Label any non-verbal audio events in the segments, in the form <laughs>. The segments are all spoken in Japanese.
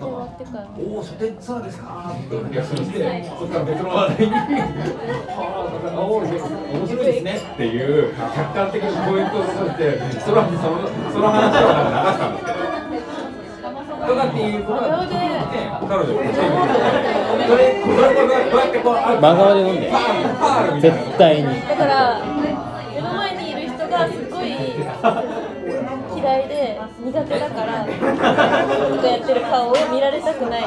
終わってからおお、書店ツアーですかって言って、そっから別の話題に、はあ、おお、面白いですねっていう客観的なコメントを残して、そのそのその話を流したんですけど。とかっていうことが、彼女がそれ、てこう、あ真顔で飲んでパール、パールみたいな。絶対にだからだからとかやってる顔を見られたくない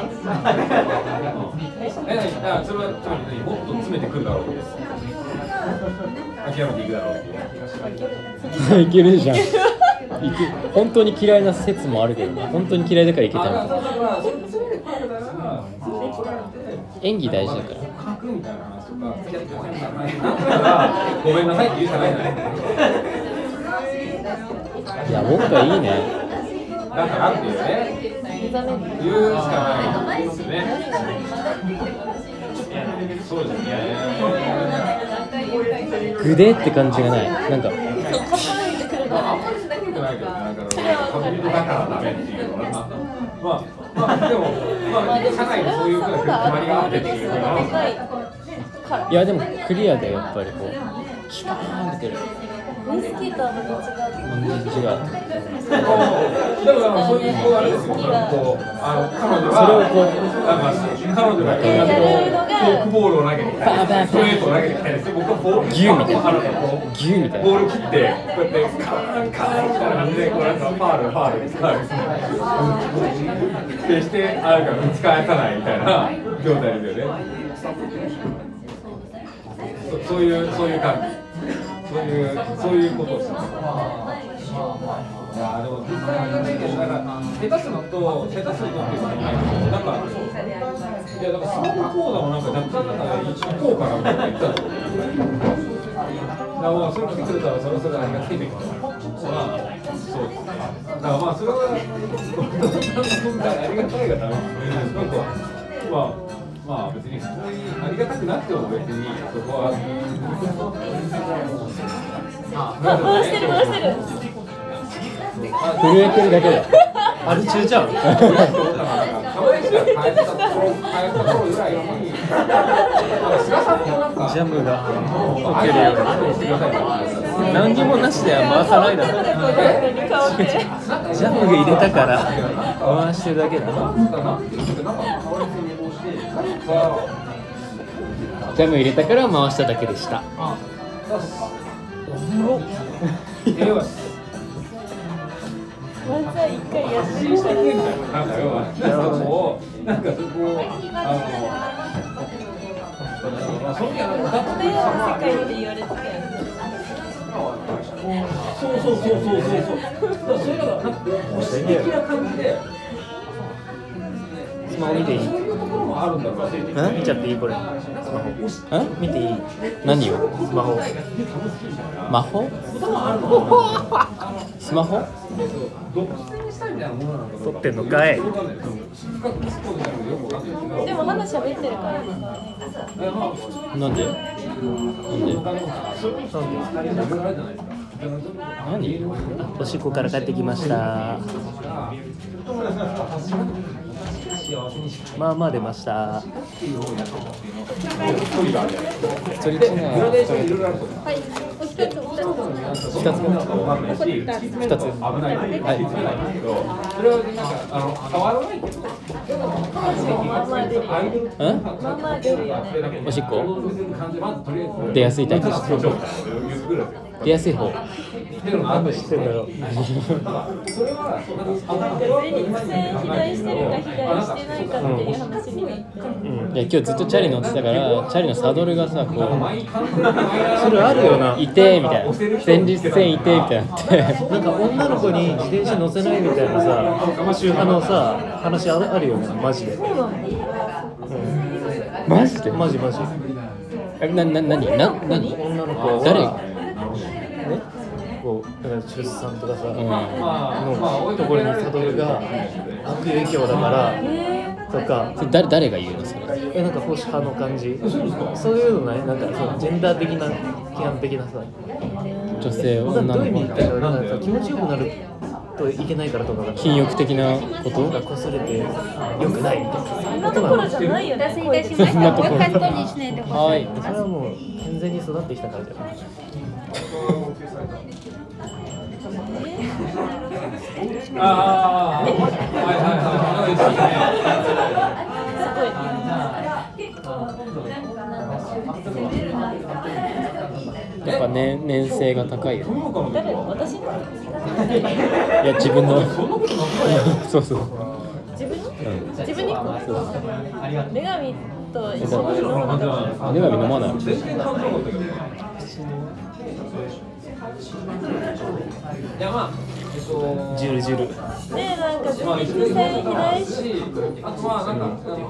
え、何だからそれはつまり何もっと詰めてくるだろうです。諦めていくだろういけるじゃんいけ本当に嫌いな説もあるけどね本当に嫌いだからいけた。演技大事だからごめんなさいって言うしかない。いや僕はいいねだからっていうね、言うしかないですね。そうですね。グデって感じがないなんかまりしなくないけど、なんか、恋人だからダメっていうのは。まあ、まあ、でも、まあ、社会にそういうふうな決まりがあってっていうのでは。かいやでもクリアだよやっぱりこうシュパーンってくるウイスキーとはまた違う全然違うだからそういうこうあれですよ。こうあの彼女それをこうなんか彼女がやるのがフォークボールを投げてきたり、バンバンストレートを投げてきたりして、僕はボールギューみたいなあのこうギューみたいなボール切ってこうやってカーンカーンみたいな感じでこうなんかファールファールファール決してあるから打ち返さないみたいな状態ですよね。そそういうそういう感じ。そういうそういうことをしてます。いやでも実際のね、だから下手すると下手するとっていうことないけど、なんかいやだからスマホ講座もなんか若干なんか一応効果がみたいな言ってたんですよ。だからまあそれ来てくれたらそれそれありがたいけど、まあそうですね。だからまあそれは本当にありがたいがダメ。なんかまあ。<laughs> まあ別に普通にありがたくなくても別にそこはあ回してる回してる震えてるだけだアル中じゃんジャムが溶けるように何にもなしでは回さないだろジャムが入れたから回してるだけだジャム入れたから回しただけでした。漫才一回やってみたらなんか要はそこをなんかそこをあのそういうの世界って言われてた？よねそうそうそうそうそうそう。だからそれがなんか保守的な感じで。スマホ見ていい？あるんだ。ろうな見ちゃっていいこれ。スマホ。ん見ていい？何を？スマホ。魔法？スマホ？撮ってんのかい。でも話喋ってるから。なんで？なんで？何？おしっこから帰ってきましたまあまあ出ました。つお二つ二つ二つ危ない。それはなんかあの変わらない。けど、でもまあまあ出るアイドルんまあまあ出るよねおしっこ感じまずとりあえず出やすい。タイプですそうそう言ってくるんですよ。出やすい方なんで知ってんだろうそれはそうなんかなんか前立腺肥大してるか肥大してないかっていう話になって、うんいや今日ずっとチャリ乗ってたからチャリのサドルがさこそれあるよなういてみたいな前立腺いてみたいになってなんか女の子に自転車乗せないみたいなさ宗派のさ話あるよねマジで、そうなのマジでマジマジえなな何な何女の子は誰だから出産とかさ、うん。のところにサドルが悪影響だからとか。それ誰誰が言うのそれ？えなんか保守派の感じ。そういうのない？なんかそうジェンダー的な規範的なさ。女性どういう意味？みたいな。なんか気持ちよくなるといけないからとかが禁欲的なこと？が擦れて良くない。みたいそなんなところじゃないよね。脱水いたしました。おかんとにしない。でくださ。はい。いそれはもう健全に育ってきたからじゃないああはいはいはい。やっぱね年齢が高いよね。誰私いや自分のそうそう自分うん自分に女神と一緒に飲むのか女神。飲まないやまあえっとジュルジュル。でなんかまあ前立腺肥大ししあとはなんか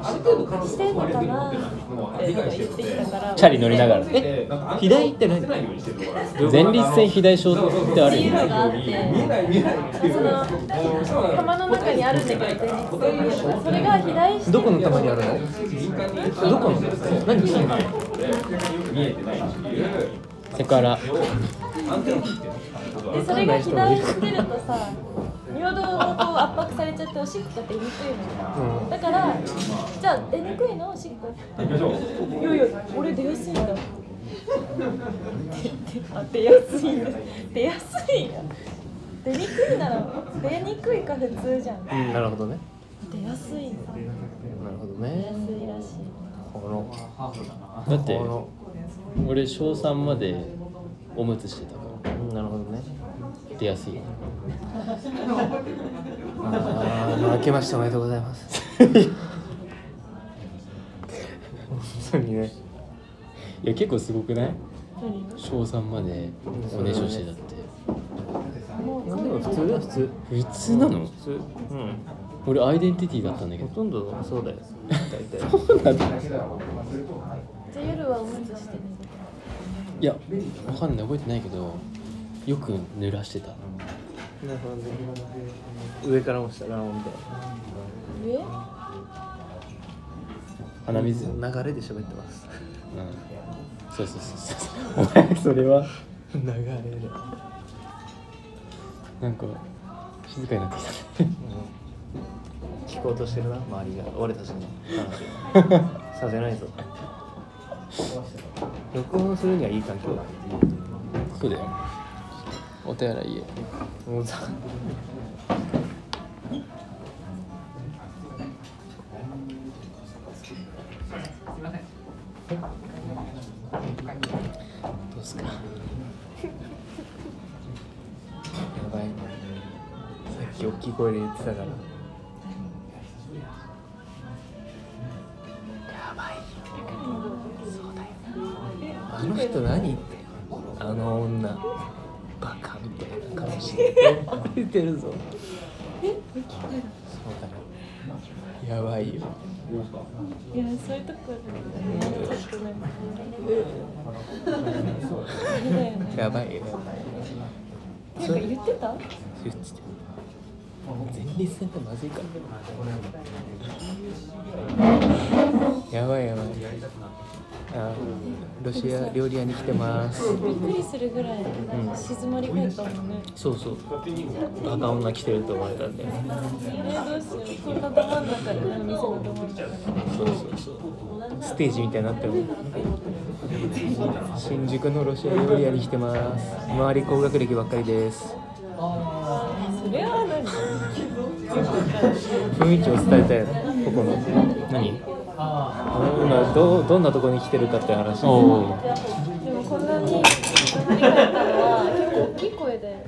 ある程度可能してんのかなって理解してからチャリ乗りながら。え肥大って何前立腺肥大症ってあるよね。のがあって見えない見えないっていうその玉の中にあるんだけど前立腺がそれが肥大してどこの玉にあるの？どこの何金見えてない。ってい。うセクハラでそれが肥大してるとさ尿道をこう圧迫されちゃっておしっこが出にくいの、うんだからじゃあ出にくいのおしっこ。行きましょういやいや俺出やすいんだ。出やすいんだ。出やすいんだ。出にくいなら出にくいか普通じゃん。うんなるほどね。出やすいんだなるほど出やねすいらしい。このだって俺小3までおむつしてたなるほどね。出やすい。よああ明けましておめでとうございます。本当にね。いや結構すごくない？何？小3までおねしょしてたって。いやでも普通だよ。普通？普通なの？普通。うん。俺アイデンティティだったんだけど。ほとんどそうだよ。大体。じゃあ夜はおむつして寝るいやわかんない。覚えてないけどよく濡らしてた。なるほどね。上からも下からもみたい上？鼻水？うんな流れで喋ってます。そうそうそうそう。お前それは？流れで、なんか静かになってきたね。聞こうとしてるな周りが。俺たちの話させないぞ。<laughs> 録音するにはいい環境だそうだよお手洗いへ。もうさどうすか？やばい。さっき大きい声で言ってたから。やばい。そうだよあの人何言ってあの女たいな顔して言ってるぞそうだよやばいよいやそういうとこちょっとなん。だねやばいよなん。か言ってた言ってて前立腺ってまずいかやばいやばいあロシア料理屋に来てます。びっくりするぐらい静まり返ったもんね。そうそう。バカ女来てると思われたんで。えー、どうしよう。こんなど真ん中でね店のど真ん中で。そうそうそう。ステージみたいになってる。新宿のロシア料理屋に来てます。周り高学歴ばっかりです。それは何？雰囲気を伝えたい。のここの。何？今どどんなところに来てるかって話。でもこんなに張り替え結構大きい声で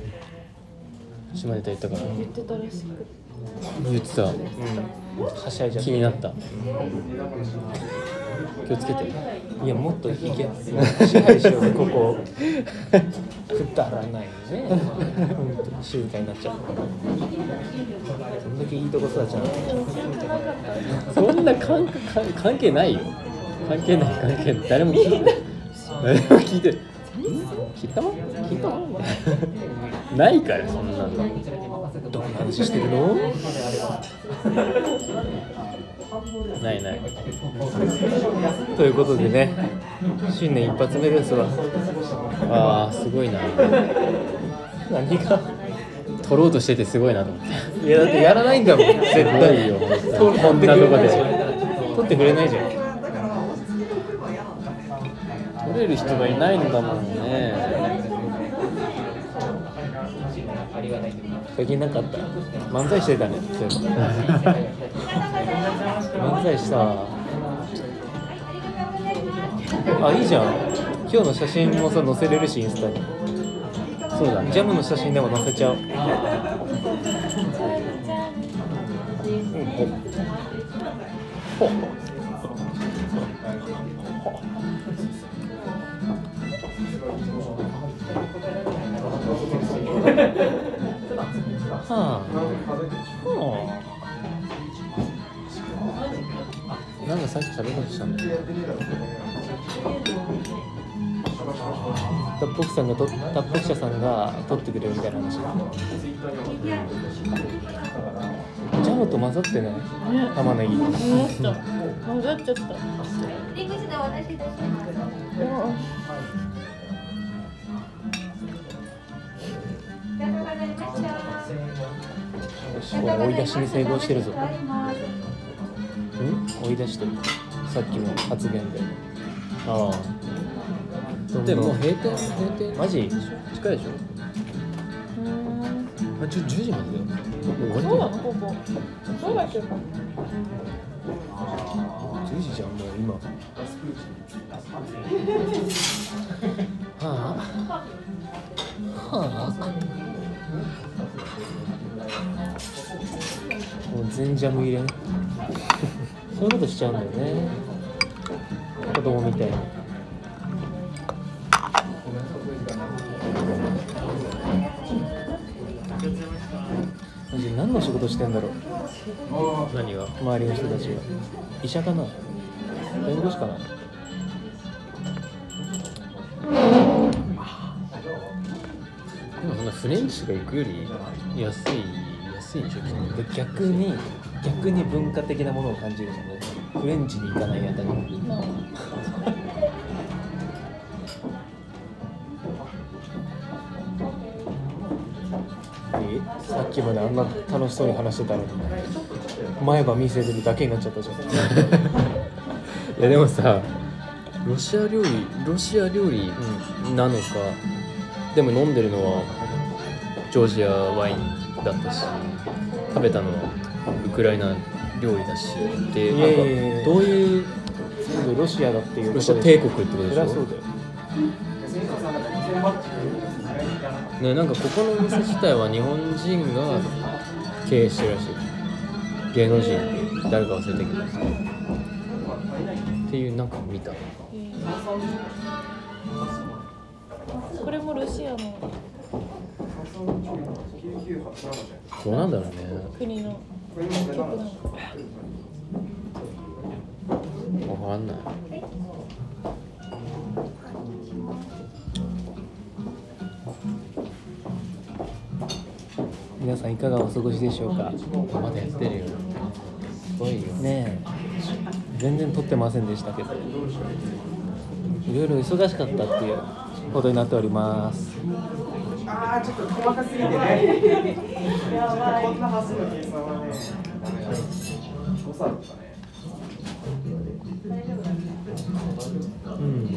島根と言ったから。言ってたらしく言ってた、はしゃいじゃ気になった。<laughs> 気をつけていやもっといけ支配しようここくだらないね本当に静かになっちゃうそん。だけいいとこ育ちなのそん。な関関関係ないよ関係ない関係ない誰も聞いてない誰も聞いてない聞いた聞いたないからそん。なのどん。な話してるのないない。ということでね新年一発目ですわ。ああすごいな。何が取ろうとしててすごいなと思って。いやだってやらないんだもん。絶対いよここんなとこで取ってくれないじゃん。取れる人がいないんだもんね最近なんかあった？漫才してたねそういえば。漫才した。わあいいじゃん。今日の写真もさ載せれるしインスタに。そうだね。ジャムの写真でも載せちゃおうほはあはあなんかさっき喋ろうとしたんだタッポクさんがとタッポク社さんが撮ってくれるみたいな話。ジャムと混ざってない？玉ねぎ。混ざっちゃった。入り口でお出しいたす。よしこれ追い。出しに成功してるぞうん追い。出してるさっきの発言でああでも閉店閉店マジ近い。でしょうあ10 10時までだよもう終わりなのここそうだっけ10時じゃんもう今全ジャム入れん？<laughs> そういうことしちゃうんだよね。子供みたいに。マジ何の仕事してんだろう？何が？周りの人たちは。医者かな？弁護士かな？でもそんなフレンチが行くより安い安いでしょきっとで逆に逆に文化的なものを感じるじゃんフレンチに行かないあたり。<laughs> まさっきまであんな楽しそうに話してたのに。前歯見せてるだけになっちゃったじゃん。<laughs> いやでもさロシア料理ロシア料理なのか、でも飲んでるのはジョージアワインだったし食べたのはウクライナ料理だしでなんかどういう全部ロシアだっていうロシア帝国ってことでしょそね、なんかここのお店自体は日本人が経営してるらしい。芸能人誰か忘れたけどっていうなんか見た。これもロシアのどうなんだろうね国の曲なのわかんない皆さんいかがお過ごしでしょうか？まだやってるよすごいよねえ。全然撮ってませんでしたけど。いろいろ忙しかったっていうことになっております。あーちょっと細かすぎて。ね。こんな端数の計算はね、ダメだ。誤差だったね。うん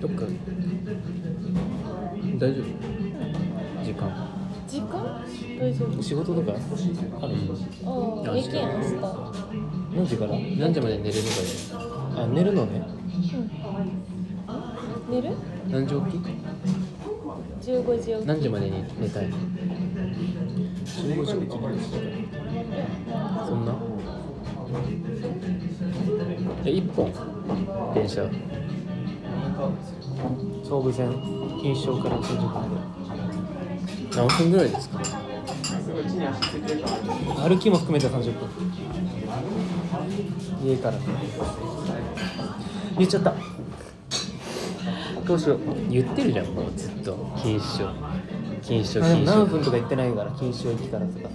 どっか大丈夫。時間時間大丈夫。仕事とかあるああ夜勤明日何時から何時まで寝れるかあ寝るのねうん寝る？で何時起き？15時起き。何時までに寝たい？の15時起きそんな？え一本？電車。総武線。錦糸町から新宿ま何分ぐらいですか？歩きも含めて30分。家から。言っちゃったどうしよう。言ってるじゃんもうずっと。錦糸町錦糸町あでも何分とか言ってないから錦糸町駅からとか。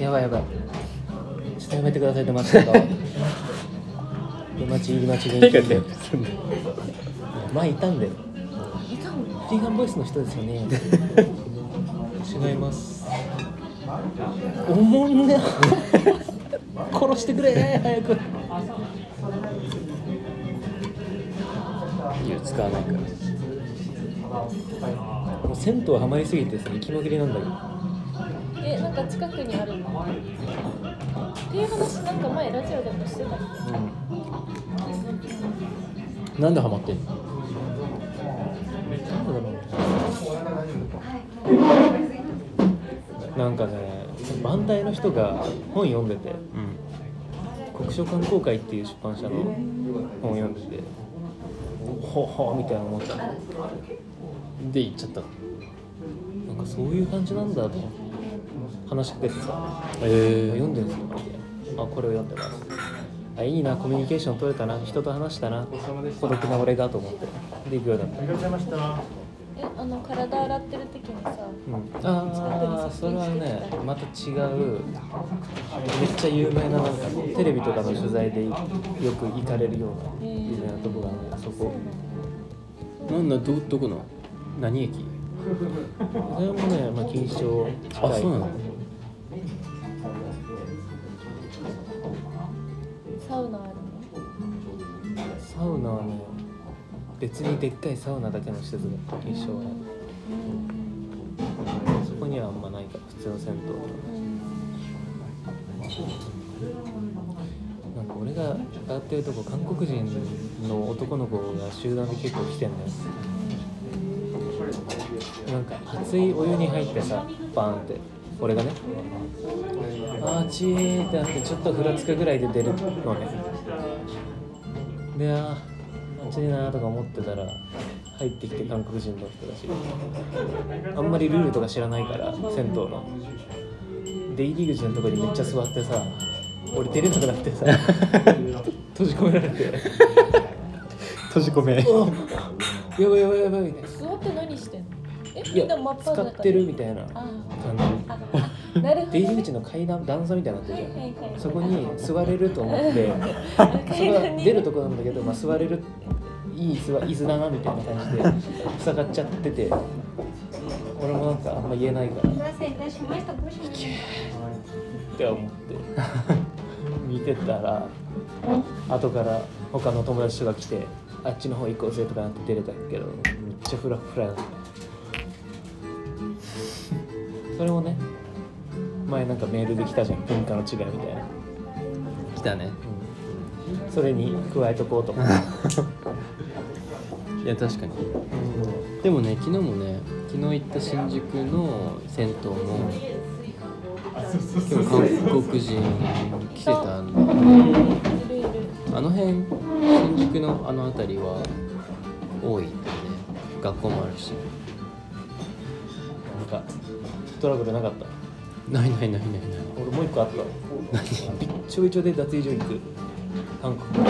やばいやばいちょっとやめてください出待ちとか出待ち入り待ちで何が電話すんだよ前いたんだよ。<laughs> いたのティーガンボイスの人です。よね違います。おもんね殺してくれ早くいや使わないから。もう銭湯ハマりすぎてさ行きまくりなんだけど。えなんか近くにあるの？っていう話なんか前ラジオでもしてた。なんでハマってんの？なんだろう。なんかね番台の人が本読んでてうん。国書観光会っていう出版社の本を読んでてほほみたいな思ったので行っちゃった。のなんかそういう感じなんだと。思って話しかけてさえ読んでるんですよ。みたいなあこれを読んでます。あいいなコミュニケーション取れたな。人と話したな。孤独な俺がと思って。で行くようになった。ありがとうございました。えあの体洗ってる時にさうん、ああそれはねまた違う。めっちゃ有名ななんかテレビとかの取材でよく行かれるような有名なとこがある。んでそこ。なんだどどこの？何駅？それもね、まあ、錦糸町近い。あそうなの？サウナあるのサウナはね別にでっかいサウナだけの施設が錦糸町は。そこにはあんまないから普通の銭湯なんか俺が上がってるとこ韓国人の男の子が集団で結構来てんだよ。なんか熱いお湯に入ってさバーンって。俺がねあーちーってなってちょっとふらつくぐらいで出るのね。であー暑いなーとか思ってたら入ってきて韓国人の人だしあんまりルールとか知らないから銭湯の。出入り口のとこにめっちゃ座ってさ俺出れなくなってさ <laughs> 閉じ込められて。閉じ込め。おやばいやばいやばいみたいな座って何してんの？えいみんなや真っ裸使ってるみたいなあ感ああなるほどじ出入り口の階段段差みたいになってるじゃん。はいはいはい。そこに座れると思って。<laughs> そこが出るとこなんだけど、まあ、座れるいい椅子は椅子だなみたいな感じで塞がっちゃってて俺もなんかあんま言えないから。っお待たせいたしました。ご主人。て思って。見てたら後から他の友達とか来てあっちの方行こうぜとかなって出れたけどめっちゃフラフラだった。それもね前なんかメールで来たじゃん。文化の違いみたいな。来たね。それに加えとこうと思って。い <laughs> や確かに。でもね昨日もね昨日行った新宿の銭湯も結構韓国人来てたんであの辺新宿のあの辺りは多いんでね学校もあるし。なんかトラブルなかった？ないないないないない。俺もう一個あった。びっちょびちょで脱衣所行く。韓国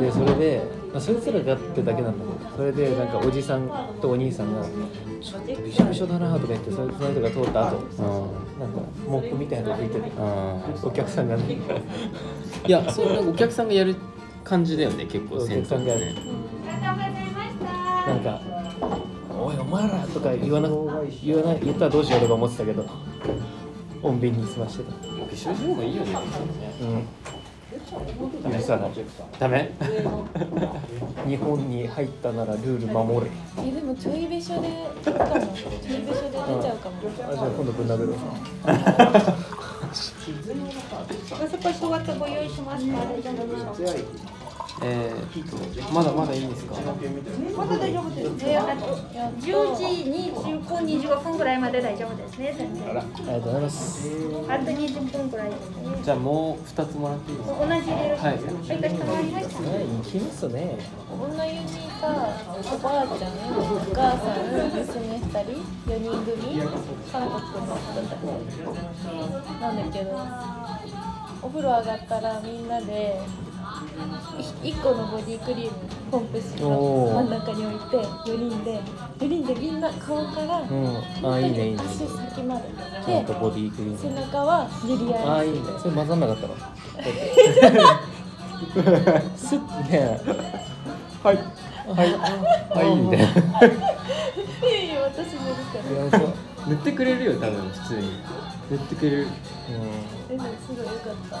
でそれで、まあ、そいつらがってだけなんだけどそれでなんかおじさんとお兄さんが「ちょっとびしょびしょだな」とか言ってその人が通った後あなんかモップみたいなの拭いてるあお客さんがね。いやそうなんかお客さんがやる感じだよね結構お銭湯って客さんがやる。ね。なんか「おいお前ら!」とか言わな言わない言ったらどうしようとか思ってたけど穏便に済ましてた。びしょびしょの方がいいよね。うん許さないダメ？日本に入ったならルール守れ。えでもちょいべしょでちょいべしょで出ちゃうかも。あじゃあ今度ぶん。殴るごそこそわとご用意しますか。えー、まだまだいいんですか？まだ大丈夫ですね。あと10時25、25分ぐらいまで大丈夫ですね、先生。ありがとうございますあと20分ぐらいですね。じゃあもう2つもらっていいですか？同じで。はいはい、かしこまりました。ね行きますね女湯にさおばあちゃんお母さん娘2人4人組韓国の人たちなんだけどお風呂上がったらみんなで1個のボディクリームポンプ式の真ん中に置いて4人で4人でみんな顔からうん。あいいねいいね。足先までちゃんとでボディクリー背ム。中は練り合いあいいね。それ混ざんなかったの？スッねはい。はい。はい。みたい。ない。やい。や私塗るから塗ってくれるよ多分普通に塗ってくれるうんでもすごい。良かった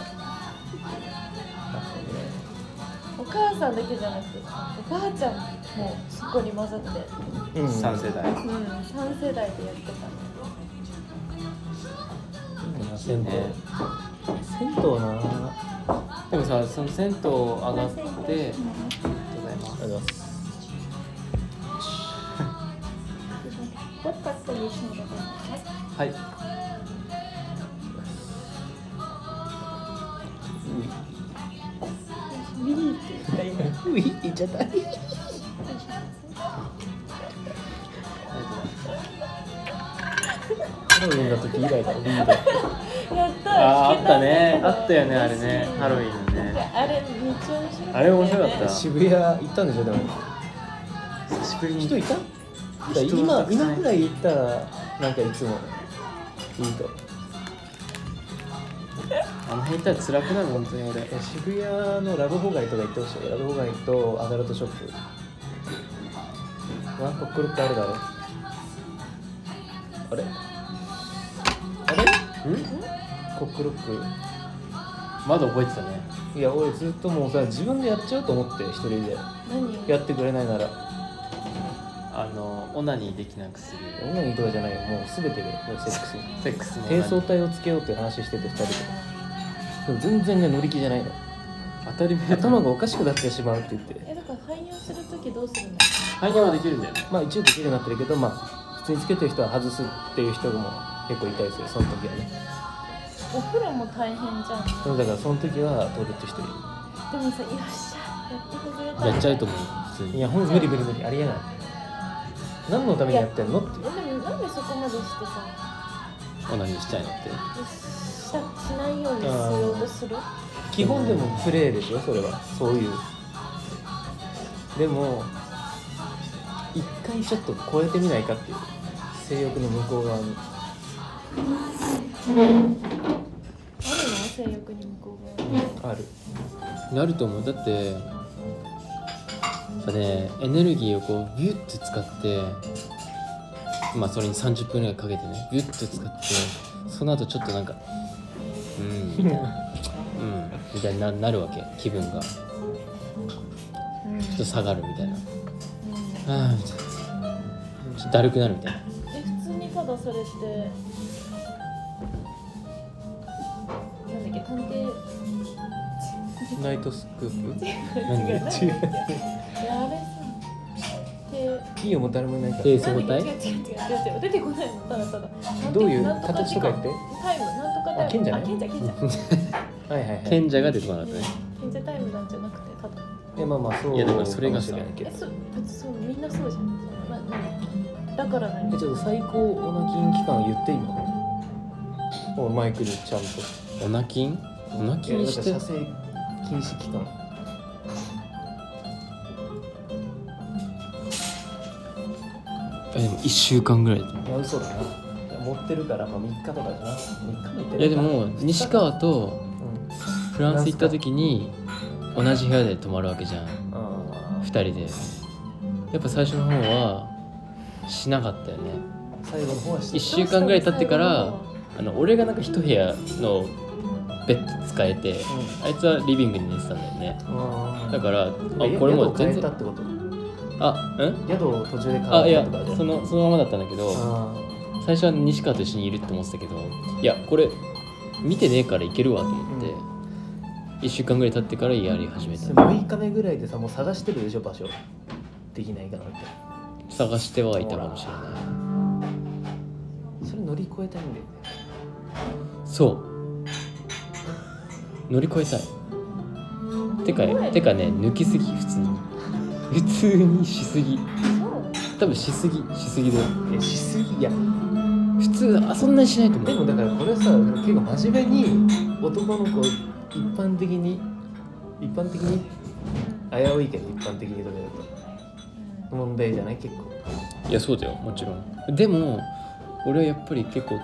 お母さんだけじゃなくておばあちゃんもそこに混ざってうん。3世代。うん3世代でやってた銭湯ね銭湯な。でもさその銭湯上がってありがとうございます。はいちゃったハロウィンの時以来だやった。あーあったね。あったよねあれね。ハロウィンのね。あれめっちゃ面白かったあれ面白かった。渋谷行ったんでしょでも。久しぶりに。人いた？人今たくさん今ぐらい行ったらなんかいつも。いいとあの辺行ったら辛くなる本当に俺。え渋谷のラブホ街とか行ってほしい。ラブホ街とアダルトショップ。なんかこれってあるだろ。あれ？あれ？ん？コックロック？まだ覚えてたね。いや俺ずっともうさ自分でやっちゃうと思って一人で。何？やってくれないなら。あのオナニーできなくする。女にとかじゃないよ。もう全てでセックス。セックスのオナ体をつけようって話してて二人ででも全然ね乗り気じゃないの。当たり前頭がおかしくなってしまうって言って。えだから排尿するときどうするの？排尿はできるんだよね。まあ一応できるようになってるけどまあ普通につけてる人は外すっていう人も結構いたりするその時はね。お風呂も大変じゃん。そうだからその時はトイレット一人でもさよっしゃやってくれたやっちゃうと思う普通に。いやほんと無理無理無理ありえない。何のためにやってんの？ってえでもなんでそこまでしてさ。オナニーしたいのってししないようにしようとする？基本でもプレーでしょそれは。そういう。でも一回ちょっと超えてみないかっていう。性欲の向こう側に。あるの？性欲に向こう側ある。なると思う。だってやっぱねエネルギーをこうビュッて使ってまあそれに30分ぐらいかけてねビュッて使ってその後ちょっとなんかうん。みたいなうん。みたいにななるわけ。気分が。ちうん。ょっと下がるみたいな。うん。ああみたいな。ちょっとだるくなるみたいな。え普通にただそれって。なんだっけ探偵。ナイトスクープ？何違う。なんだっけいやあれさ手いいよもう誰もいないから。低層体違う違う違う違う。違う出てこないの。ただただ。どういう？形とか言って。タイムなんとかタイムあ賢者ねあ賢者賢者はいはいはい。賢者が出てこなかったね。賢者タイムなんじゃなくてただ。えまあまあそう。いやだからそれがそう別にそうみんなそうじゃん。そうななんだから何えちょっと最高オナキン期間言って今もうマイクでちゃんと。オナキンオナキンして。射精禁止期間。えでも1週間ぐらいいや嘘だな持ってるからまあ3日とかじゃな。3日もいっていやでも西川とうん。フランス行った時に同じ部屋で泊まるわけじゃん。あ2人で。やっぱ最初の方はしなかったよね。ー最後の方はして1週間ぐらい経ってからあの俺がなんか一部屋のベッド使えてあいつはリビングに寝てたんだよね。うんだからあえこれもう宿を変全然えたってこと？あうん？宿を途中で変あいやえたとかじゃそのそのままだったんだけどあ最初は西川と一緒にいるって思ってたけどいやこれ見てねえからいけるわと思って、1週間ぐらい経ってからやり始めた。6日目ぐらいでさもう探してるでしょ場所。できないかなって。探してはいたかもしれない。それ乗り越えたいんだよね。そう。乗り越えたい。てかてかね抜きすぎ普通に。普通にしすぎ。そう。多分しすぎしすぎでいやしすぎいや普通あそんなにしないと思う。でもだからこれさ結構真面目に男の子一般的に一般的に危ういけど一般的にとか言うと問題じゃない？結構。いやそうだよもちろん。でも俺はやっぱり結構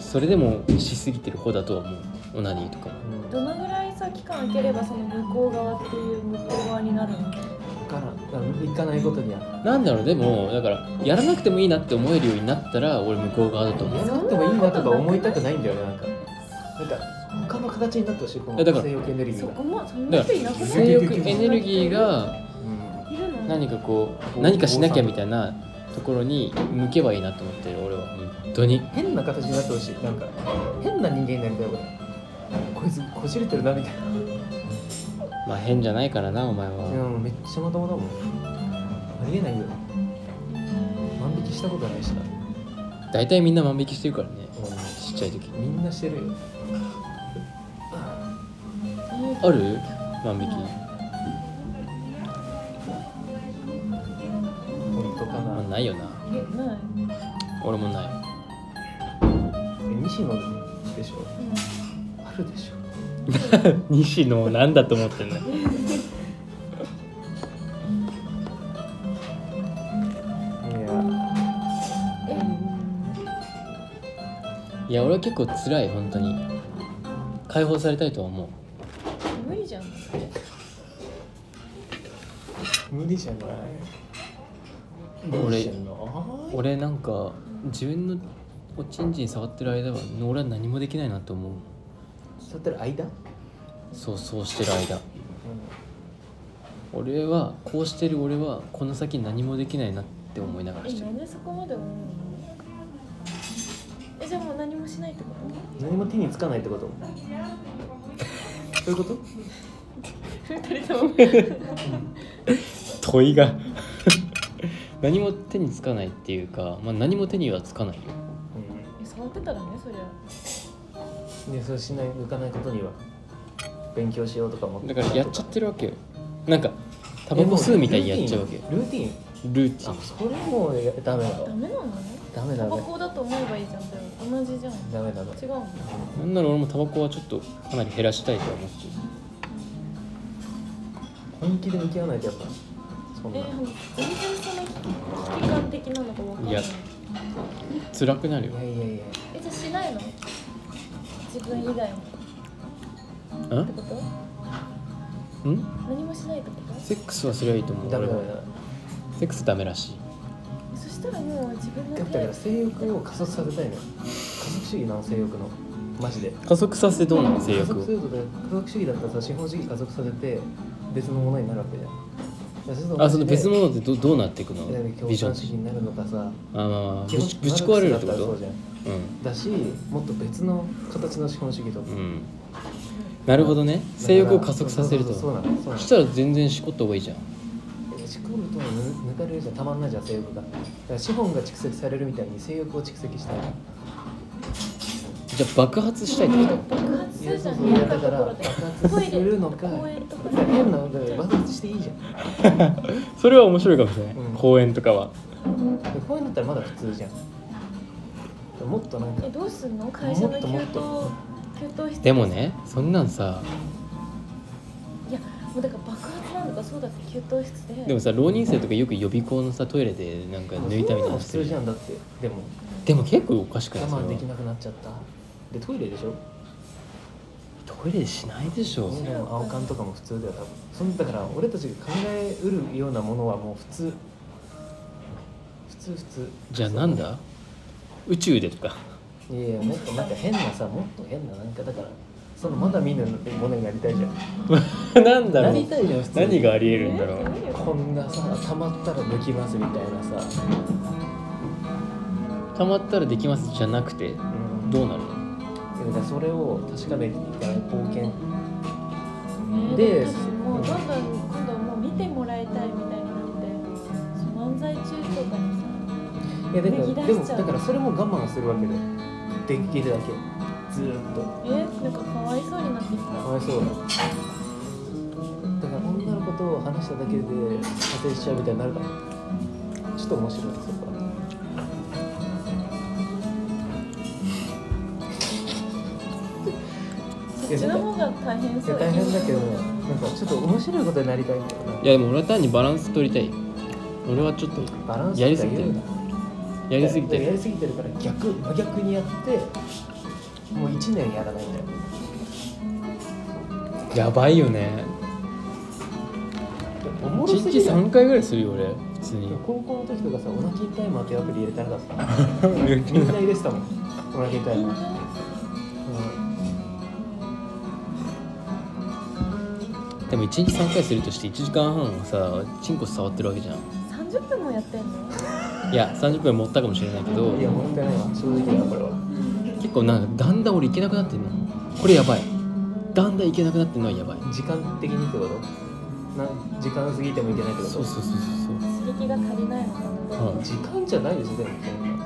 それでもしすぎてる方だとは思う。オナニーとかも。どのぐらいさ期間空ければその向こう側っていう向こう側になるの？行かないことには。なんだろうでもだからやらなくてもいいなって思えるようになったら俺向こう側だと思う。やらなくてもいいなとか思いたくないんだよねなんか。なんか他の形になってほしい。このえだから性欲エネルギそーが。こもそんだかな人いなくないら性欲エネルギーがうんいるの何かこう何かしなきゃみたいなところに向けばいいなと思ってる俺は本当に変な形になってほしいなんか変な人間になりたい俺こいつこじれてるなみたいなまあ変じゃないからなお前いやはもうめっちゃまともだもんありえないよ。万引きしたことないしな。大体みんな万引きしてるからね。うん。ちっちゃい時。みんなしてるよ。ある？万引き。本当かな、まあないよな。えない。俺もない。え西野でしょ？あるでしょ。<laughs> 西野なんだと思ってんの？いや俺は結構辛い本当に。解放されたいとは思う。無理じゃん無理じゃない？俺無理じゃない？俺なんか自分のおちんちん触ってる間は俺は何もできないなと思う。座ってる間？そうそうしてる間。俺はこうしてる俺はこの先何もできないなって思いながらしてる。えなんでそこまで思うの？何もしないってこと？何も手につかないってこと？そういうこと？二人とも。問いが。<laughs> 何も手につかないっていうか、まあ、何も手にはつかないよ。え触ってたらねそりゃ。うんでそうしない抜かないことには。勉強しようとか思って。だからやっちゃってるわけよ。なんかタバコ吸うみたいにやっちゃうわけよ。ルーティン？ルーティン？あそれもダメだ。ダメなの？ダメダメ。タバコだと思えばいいじゃんだよ同じじゃん。ダメダメ。違うのなんなら俺もタバコはちょっとかなり減らしたいとは思ってる。本気で向き合わないとやっぱそんな。え全然その危機感的なのかわかんない。いや辛くなるよ。いやいやいや。えじゃあしないの？自分以外も。んってこと？ん？何もしないってこと？セックスはすりゃいいと思うダメダメダメ。セックスダメらしい。そしたらもう自分のだから性欲を加速させたいのよ。加速主義なの性欲の。マジで。加速させてどうなの性加欲を？速するとね加速主義だったらさ資本主義加速させて別のものになるわけじゃん。いやそうするとあその別マ物ってどどうなっていくの？ビジョン。産主義になるのかさ。あまあまあぶ基本ちぶち壊れるってこそうじゃん。うん。だしもっと別の形の資本主義と。かうん。なるほどね。性欲を加速させると。そうそうそうそうなの。そうなの。そしたら全然しこった方がいいじゃん仕込むと抜かれるじゃたまんないじゃん性欲がだから資本が蓄積されるみたいに性欲を蓄積したいじゃあ爆発したいってこと爆発するじゃんいや変なだから爆発するのか変なので爆発していいじゃんそれは面白いかもしれない、うん公園とかはでこういうのだったらまだ普通じゃんもっとなんかどうすんの会社の給湯給湯室でもねそんなんさいやもうだから爆発なのかそうだって給湯室で。でもさ浪人生とかよく予備校のさトイレでなんか抜いたみたいな普通してるじゃん。じゃんだって。でも。でも結構おかしくない？我慢できなくなっちゃった。でトイレでしょ？トイレしないでしょ。青缶とかも普通だよ多分。そんだから俺たちが考えうるようなものはもう普通。普通普通。じゃあなんだ？宇宙でとか。いやいやもっとなんか変なさもっと変ななんかだからそのまだ見ぬものになりたいじゃん。<laughs> なんだろう。なりたいじゃん普通に。何がありえるんだろう。えこんなさ溜まったら抜きますみたいなさ、溜まったらできますじゃなくてうん。どうなるの？だそれを確かめていかない冒険。ねでもうどんどん今度もう見てもらいたいみたいになって漫才中とかにさいやだからでもだからそれも我慢するわけで。できるだけずーっと。えなんかかわいそうになってきた。かわいそうだ。から女の子と話しただけで派生しちゃうみたいになるからちょっと面白いそこは。そっちの方が大変そう大変だけどなんかちょっと面白いことになりたいんだよないやでも俺は単にバランス取りたい。俺はちょっとバランスやりすぎてる。やりすぎてる。やりすぎてるから逆真逆にやってもう1年やらないんだよ。やばいよね。おもろ1日すぎる3回ぐらいするよ俺普通に。高校の時とかさオナキンタイマーっていうアプリ入れてなかった <laughs> みんな入れてたもんオナキンタイマー、でも1日3回するとして1時間半さチンコ触ってるわけじゃん。30分もやってんの？いや30分持ったかもしれないけど。うん、いやもったいないわ。正直なこれは結構なんかだんだん俺いけなくなってんの。これやばい。だんだんいけなくなってんのはやばい。時間的にってこと？な時間過ぎてもいけないってこと？そうそうそうそう刺激が足りないのかな、はい。時間じゃないでしょでもそんな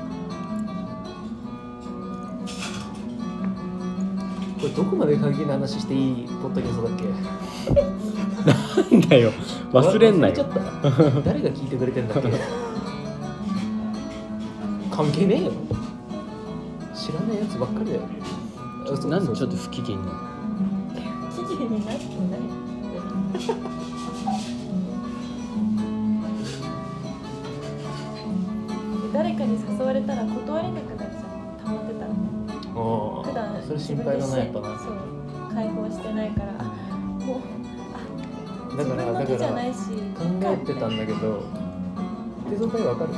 これどこまで過激な話していいポッドキャストだっけ？なんだよ。忘れんなよ。った。誰が聞いてくれてんだっけ？<laughs> 関係ねえよ知らないやつばっかりだよ。なんでちょっと不機嫌なの？期限になってない。誰かに誘われたら断れなくなるじゃん溜まってたらああ普段それ心配だなやっぱな。そう解放してないからあもうだから自分の手だからじゃないし考えてたんだけど手相会わかる。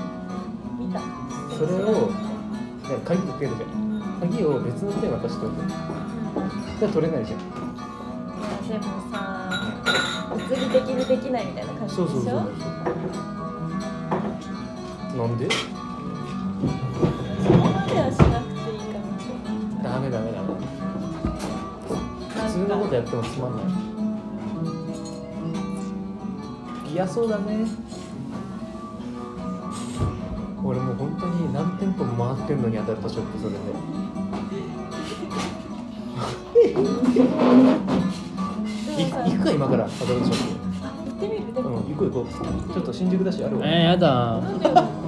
見た。それをだから鍵かけるじゃん。鍵を別の人に渡しておく。うん。じゃあ取れないじゃん。でもさ物理的にできないみたいな感じでしょ？そうそうそうなんで？そこまではしなくていいかなとダメダメダメ。普通のことやってもつまんない。嫌そうだねんのにアダルトショップそれで。<laughs> 行くか今からアダルトショッ行ってみる？でプも、うん行こう行こうちょっと新宿だしあるわ。えー、やだ。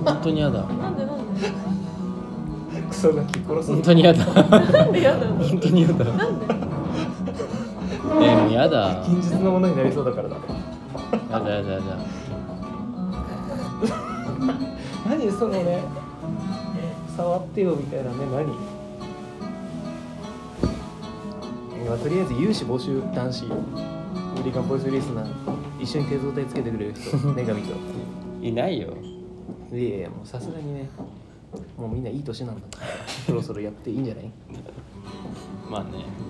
本当にやだ。なんでなんでクソガキ殺す本当にやだ。なんでやだ？本当にやだ。なんで？えー、もうやだ。近日のものになりそうだからだ。やだやだやだ。<laughs> 何そのね触ってよみたいなね何？今とりあえず有志募集男子ウリカンボイスリスナー一緒に手相体つけてくれる人女神と。いないよいやいやもうさすがにね。もうみんないい年なんだから <laughs> そろそろやっていいんじゃない、まあね。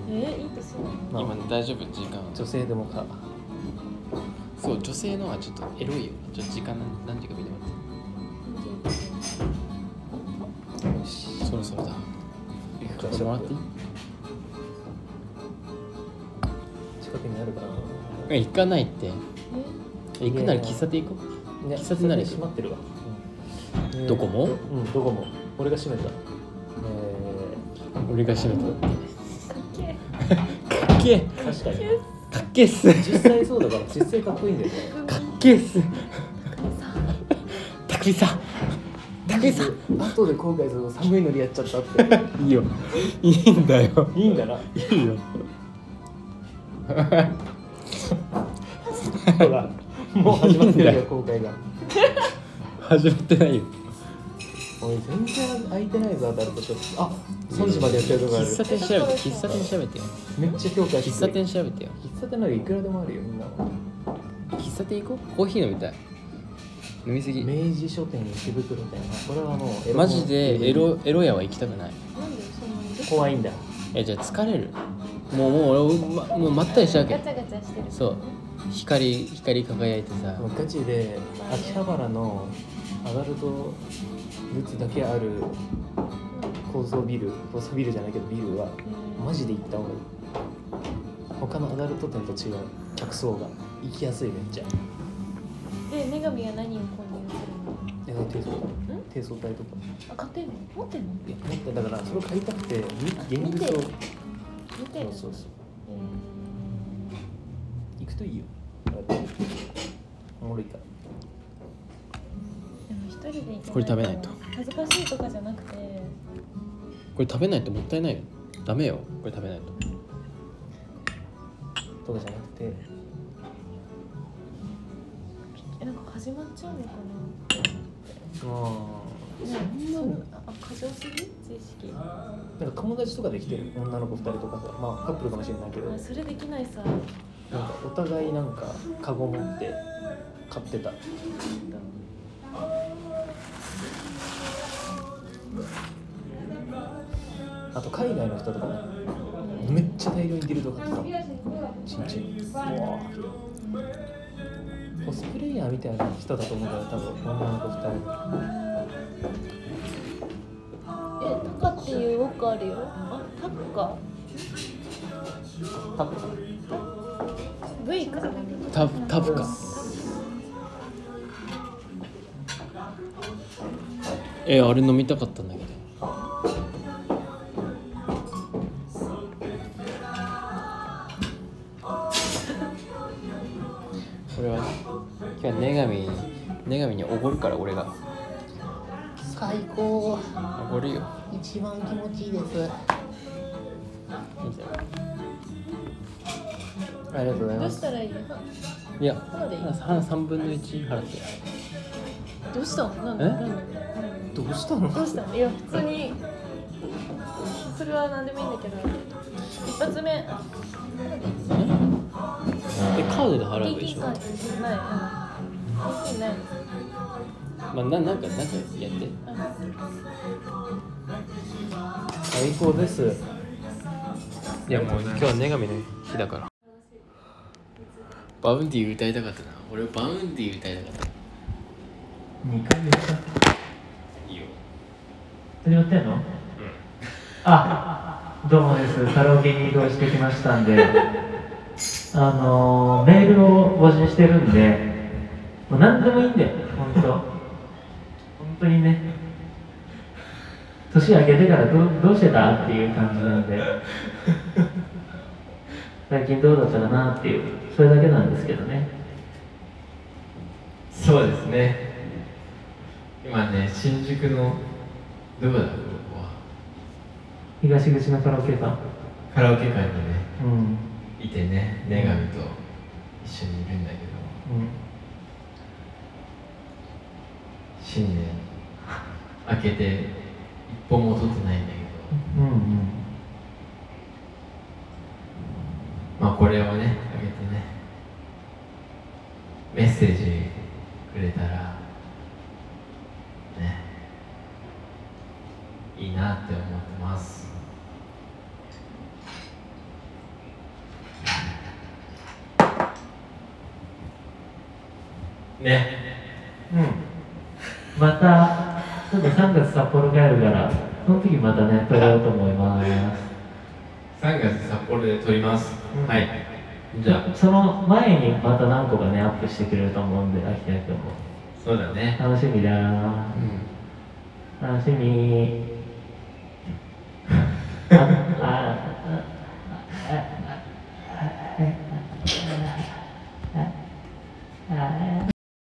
えー、いい年なのまあ今大丈夫？時間。女性でもか。そう女性のはちょっとエロいよちょっと時間何何時か見てもらょかっともらっていい？近くにあるかな。え行かないって。え？行くなら喫茶店行こいや喫茶店なら閉まってるわ、どこも？うんどこも。俺が閉めた。えう俺が閉めた。かっけえ。かっけえ。ー、確かに。かっけえっす。実際そうだから実際かっこいいんだよ。<laughs> ねかっけえっす。たくみさんたくみさん。後で後悔すると寒いのにやっちゃったって。いいよ。いいんだよ。いいんだな。いいよ。ほらもう始まってるよ後悔が。始まってないよ。おい全然空いてないぞアダルトショップあ3時までやってるとこある。喫茶店調べて喫茶店調べてよ。めっちゃ評価して喫茶店調べてよ。喫茶店ならいくらでもあるよみんな喫茶店行こう。コーヒー飲みたい飲みすぎ。明治書店池袋店。これはもうエロ本。マジでエロエロ屋は行きたくない。なんでそんなに怖いんだ。えじゃあ疲れる。もうもう俺まもうまったりしちゃうけ。ガチャガチャしてる。そう。光光り輝いてさ。もうガチで秋葉原のアダルトグッズだけある高層ビル高層ビルじゃないけどビルはマジで行った方がいい。他のアダルト店と違う客層が行きやすいめっちゃ。で女神は何を購入するのえ低層低層体とかあ買ってんの？持ってんの？いや持ってだからそれを買いたくてみ現実を見て。るそうそうそう。え行くといいよ。おもろいから。ーでも一人で行けこれ食べないと。恥ずかしいとかじゃなくて。これ食べないともったいないよ。ダメよ。これ食べないと。とかじゃなくて。えなんか始まっちゃうのかな？あ過剰すぎ知識。あなんか友達とかできてる女の子2人とかさまあカップルかもしれないけど。あそれできないさ。なんかお互いなんかカゴ持って買ってた。あと海外の人とかね。めっちゃ大量にディルド買ってた。ちんちんうわコスプレイヤーみたいな人だと思うから多分女の子2えタカっていうウォッカあるよ。あタッカ。人タップ V か。タタフかえあれ飲みたかったんだけどよ。一番気持ちいいです。いいじゃんありがとうございどます。うしたらいいいやそうでいい3 3分の1払って。どうしたの？なんで？え？なんで？どうしたの？どうしたの？いや普通にそれは何でもいいんだけど一発目。え？カードで払うでしカードない。うん。現金ないまあ、ななんかなんかやって。最高です。いやもう今日は女神の日だから。Vaundy 歌いたかったな。俺は Vaundy 歌いたかった。2回言った。いいよ。始まってんの？あどうもです。カラオケに移動してきましたんで。<laughs> あのー、メールを募集してるんでもう何でもいいんで本当。本当にね年明けてからどうどうしてたっていう感じなんで最近どうだったかなっていうそれだけなんですけどね。そうですね。今ね新宿のどこだここは。東口のカラオケ館。カラオケ館にねうん。いてね女神と一緒にいるんだけど。うん。新年明けて一歩も取ってないんだけど。うんうん。まあこれをねあげてね。メッセージくれたらね。いいなって思ってます。ねうんまたちょっと3月札幌帰るからその時またね撮ろうと思います。3月札幌で撮ります、うん。はい。じゃあその前にまた何個かねアップしてくれると思うんで秋田君も。そうだね。楽しみだ。なうん。楽しみ